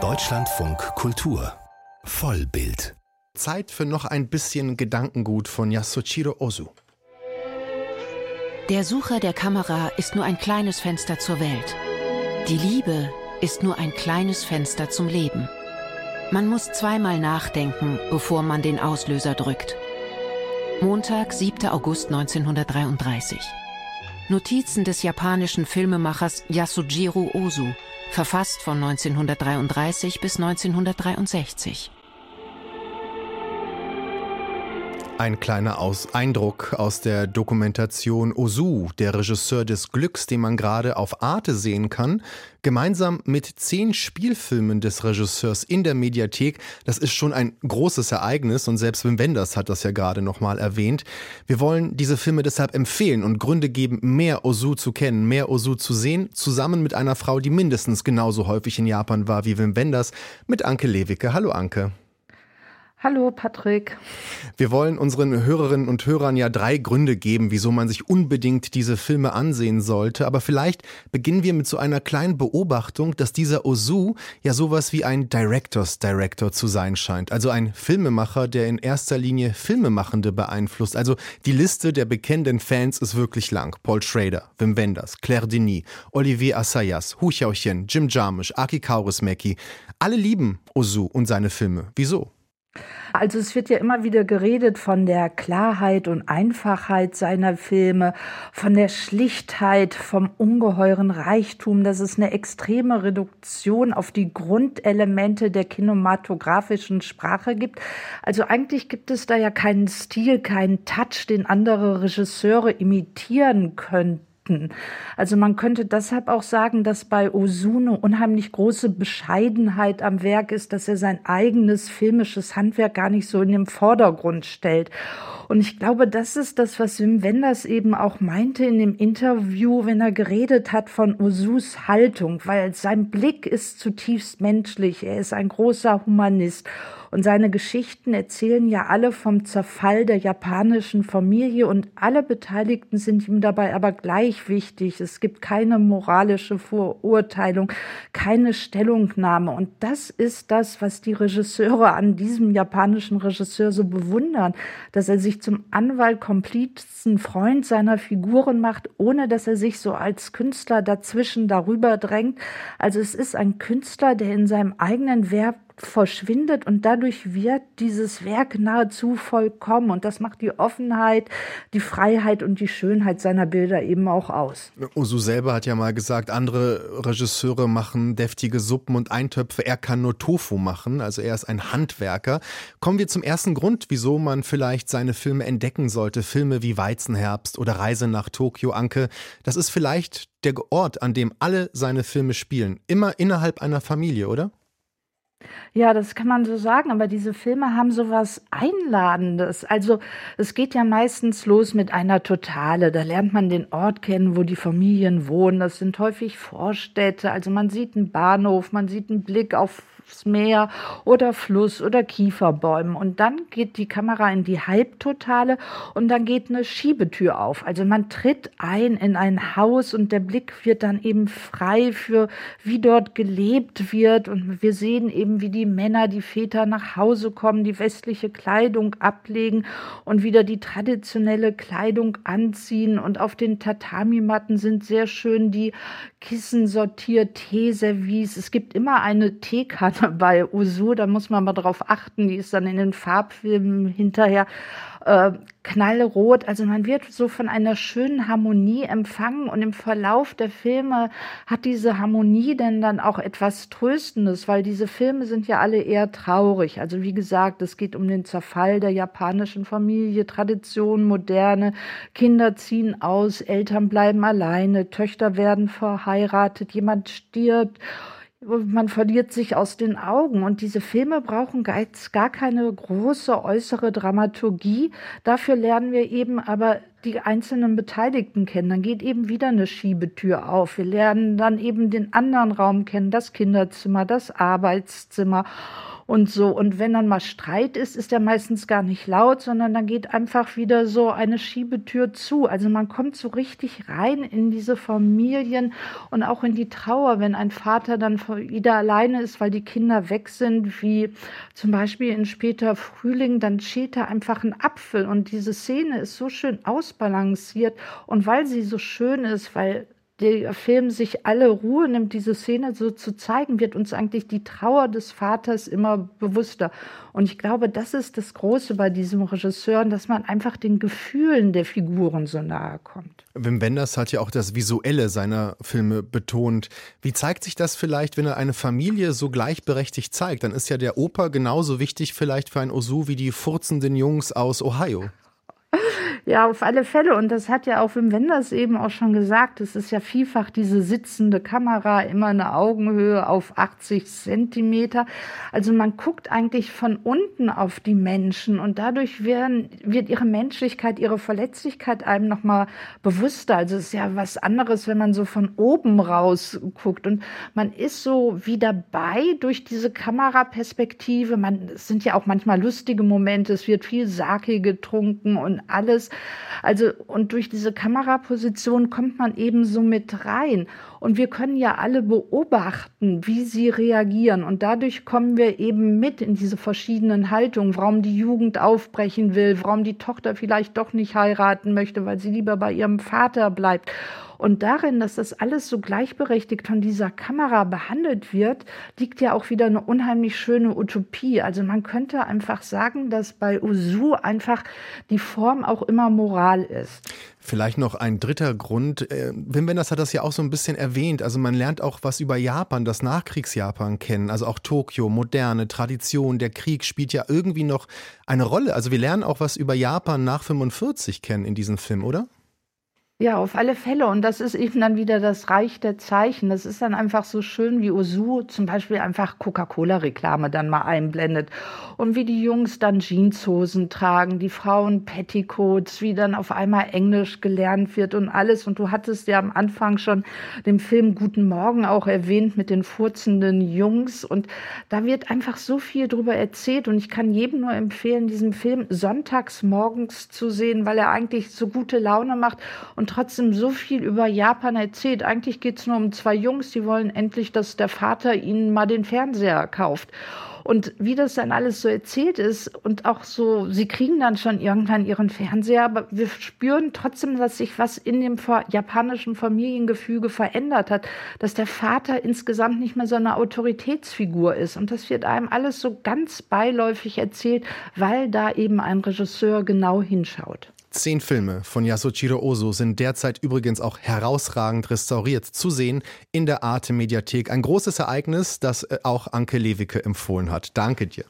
Deutschlandfunk Kultur Vollbild Zeit für noch ein bisschen Gedankengut von Yasuchiro Ozu. Der Sucher der Kamera ist nur ein kleines Fenster zur Welt. Die Liebe ist nur ein kleines Fenster zum Leben. Man muss zweimal nachdenken, bevor man den Auslöser drückt. Montag, 7. August 1933. Notizen des japanischen Filmemachers Yasujiro Ozu, verfasst von 1933 bis 1963. Ein kleiner aus Eindruck aus der Dokumentation Ozu, der Regisseur des Glücks, den man gerade auf Arte sehen kann, gemeinsam mit zehn Spielfilmen des Regisseurs in der Mediathek. Das ist schon ein großes Ereignis und selbst Wim Wenders hat das ja gerade nochmal erwähnt. Wir wollen diese Filme deshalb empfehlen und Gründe geben, mehr Ozu zu kennen, mehr Ozu zu sehen, zusammen mit einer Frau, die mindestens genauso häufig in Japan war wie Wim Wenders, mit Anke Lewicke. Hallo Anke. Hallo Patrick. Wir wollen unseren Hörerinnen und Hörern ja drei Gründe geben, wieso man sich unbedingt diese Filme ansehen sollte. Aber vielleicht beginnen wir mit so einer kleinen Beobachtung, dass dieser Ozu ja sowas wie ein Directors Director zu sein scheint. Also ein Filmemacher, der in erster Linie Filmemachende beeinflusst. Also die Liste der bekennenden Fans ist wirklich lang. Paul Schrader, Wim Wenders, Claire Denis, Olivier Assayas, Hu Xiaoxian, Jim Jarmusch, Aki Kaurismäki. Alle lieben Ozu und seine Filme. Wieso? Also es wird ja immer wieder geredet von der Klarheit und Einfachheit seiner Filme, von der Schlichtheit, vom ungeheuren Reichtum, dass es eine extreme Reduktion auf die Grundelemente der kinematografischen Sprache gibt. Also eigentlich gibt es da ja keinen Stil, keinen Touch, den andere Regisseure imitieren könnten. Fakten. Also man könnte deshalb auch sagen, dass bei Osuno unheimlich große Bescheidenheit am Werk ist, dass er sein eigenes filmisches Handwerk gar nicht so in den Vordergrund stellt. Und ich glaube, das ist das, was Wim Wenders eben auch meinte in dem Interview, wenn er geredet hat von Osus Haltung, weil sein Blick ist zutiefst menschlich. Er ist ein großer Humanist. Und seine Geschichten erzählen ja alle vom Zerfall der japanischen Familie und alle Beteiligten sind ihm dabei aber gleich wichtig. Es gibt keine moralische Verurteilung, keine Stellungnahme. Und das ist das, was die Regisseure an diesem japanischen Regisseur so bewundern, dass er sich zum Anwalt, Komplizen, Freund seiner Figuren macht, ohne dass er sich so als Künstler dazwischen darüber drängt. Also es ist ein Künstler, der in seinem eigenen Werk verschwindet und dadurch wird dieses Werk nahezu vollkommen und das macht die Offenheit, die Freiheit und die Schönheit seiner Bilder eben auch aus. Osu selber hat ja mal gesagt, andere Regisseure machen deftige Suppen und Eintöpfe, er kann nur Tofu machen, also er ist ein Handwerker. Kommen wir zum ersten Grund, wieso man vielleicht seine Filme entdecken sollte, Filme wie Weizenherbst oder Reise nach Tokio, Anke. Das ist vielleicht der Ort, an dem alle seine Filme spielen, immer innerhalb einer Familie, oder? Ja, das kann man so sagen, aber diese Filme haben so was Einladendes. Also, es geht ja meistens los mit einer Totale. Da lernt man den Ort kennen, wo die Familien wohnen. Das sind häufig Vorstädte. Also, man sieht einen Bahnhof, man sieht einen Blick auf Meer oder Fluss oder Kieferbäumen. Und dann geht die Kamera in die Halbtotale und dann geht eine Schiebetür auf. Also man tritt ein in ein Haus und der Blick wird dann eben frei für, wie dort gelebt wird. Und wir sehen eben, wie die Männer, die Väter nach Hause kommen, die westliche Kleidung ablegen und wieder die traditionelle Kleidung anziehen. Und auf den Tatami-Matten sind sehr schön die Kissen sortiert, Teeservice. Es gibt immer eine Teekanne bei Usu, da muss man mal drauf achten, die ist dann in den Farbfilmen hinterher äh, knallrot. Also man wird so von einer schönen Harmonie empfangen und im Verlauf der Filme hat diese Harmonie denn dann auch etwas Tröstendes, weil diese Filme sind ja alle eher traurig. Also wie gesagt, es geht um den Zerfall der japanischen Familie, Tradition, Moderne, Kinder ziehen aus, Eltern bleiben alleine, Töchter werden verheiratet, jemand stirbt man verliert sich aus den Augen. Und diese Filme brauchen gar keine große äußere Dramaturgie. Dafür lernen wir eben aber die einzelnen Beteiligten kennen. Dann geht eben wieder eine Schiebetür auf. Wir lernen dann eben den anderen Raum kennen, das Kinderzimmer, das Arbeitszimmer. Und so. Und wenn dann mal Streit ist, ist der meistens gar nicht laut, sondern dann geht einfach wieder so eine Schiebetür zu. Also man kommt so richtig rein in diese Familien und auch in die Trauer, wenn ein Vater dann wieder alleine ist, weil die Kinder weg sind, wie zum Beispiel in später Frühling, dann schält er einfach einen Apfel und diese Szene ist so schön ausbalanciert und weil sie so schön ist, weil der Film sich alle Ruhe nimmt, diese Szene so zu zeigen, wird uns eigentlich die Trauer des Vaters immer bewusster. Und ich glaube, das ist das Große bei diesem Regisseur, dass man einfach den Gefühlen der Figuren so nahe kommt. Wim Wenders hat ja auch das Visuelle seiner Filme betont. Wie zeigt sich das vielleicht, wenn er eine Familie so gleichberechtigt zeigt? Dann ist ja der Opa genauso wichtig vielleicht für ein Osu wie die furzenden Jungs aus Ohio. Ja, auf alle Fälle. Und das hat ja auch Wim Wenders eben auch schon gesagt. Es ist ja vielfach diese sitzende Kamera, immer eine Augenhöhe auf 80 Zentimeter. Also man guckt eigentlich von unten auf die Menschen und dadurch werden, wird ihre Menschlichkeit, ihre Verletzlichkeit einem nochmal bewusster. Also es ist ja was anderes, wenn man so von oben raus guckt. Und man ist so wie dabei durch diese Kameraperspektive. Man, es sind ja auch manchmal lustige Momente. Es wird viel Sake getrunken und alles. Also, und durch diese Kameraposition kommt man eben so mit rein. Und wir können ja alle beobachten, wie sie reagieren. Und dadurch kommen wir eben mit in diese verschiedenen Haltungen, warum die Jugend aufbrechen will, warum die Tochter vielleicht doch nicht heiraten möchte, weil sie lieber bei ihrem Vater bleibt. Und darin, dass das alles so gleichberechtigt von dieser Kamera behandelt wird, liegt ja auch wieder eine unheimlich schöne Utopie. Also man könnte einfach sagen, dass bei Usu einfach die Form auch immer Moral ist. Vielleicht noch ein dritter Grund. Äh, Wim Wenders hat das ja auch so ein bisschen erwähnt. Also man lernt auch was über Japan, das Nachkriegsjapan kennen. Also auch Tokio, moderne Tradition, der Krieg spielt ja irgendwie noch eine Rolle. Also wir lernen auch was über Japan nach 45 kennen in diesem Film, oder? Ja, auf alle Fälle. Und das ist eben dann wieder das Reich der Zeichen. Das ist dann einfach so schön, wie Osu zum Beispiel einfach Coca-Cola-Reklame dann mal einblendet. Und wie die Jungs dann Jeanshosen tragen, die Frauen Petticoats, wie dann auf einmal Englisch gelernt wird und alles. Und du hattest ja am Anfang schon den Film Guten Morgen auch erwähnt mit den furzenden Jungs. Und da wird einfach so viel drüber erzählt. Und ich kann jedem nur empfehlen, diesen Film sonntags morgens zu sehen, weil er eigentlich so gute Laune macht und trotzdem so viel über Japan erzählt. Eigentlich geht es nur um zwei Jungs, die wollen endlich, dass der Vater ihnen mal den Fernseher kauft. Und wie das dann alles so erzählt ist und auch so, sie kriegen dann schon irgendwann ihren Fernseher, aber wir spüren trotzdem, dass sich was in dem japanischen Familiengefüge verändert hat, dass der Vater insgesamt nicht mehr so eine Autoritätsfigur ist. Und das wird einem alles so ganz beiläufig erzählt, weil da eben ein Regisseur genau hinschaut. Zehn Filme von Yasuchiro Ozu sind derzeit übrigens auch herausragend restauriert zu sehen in der Arte Mediathek. Ein großes Ereignis, das äh, auch Anke Lewicke empfohlen hat. Danke dir.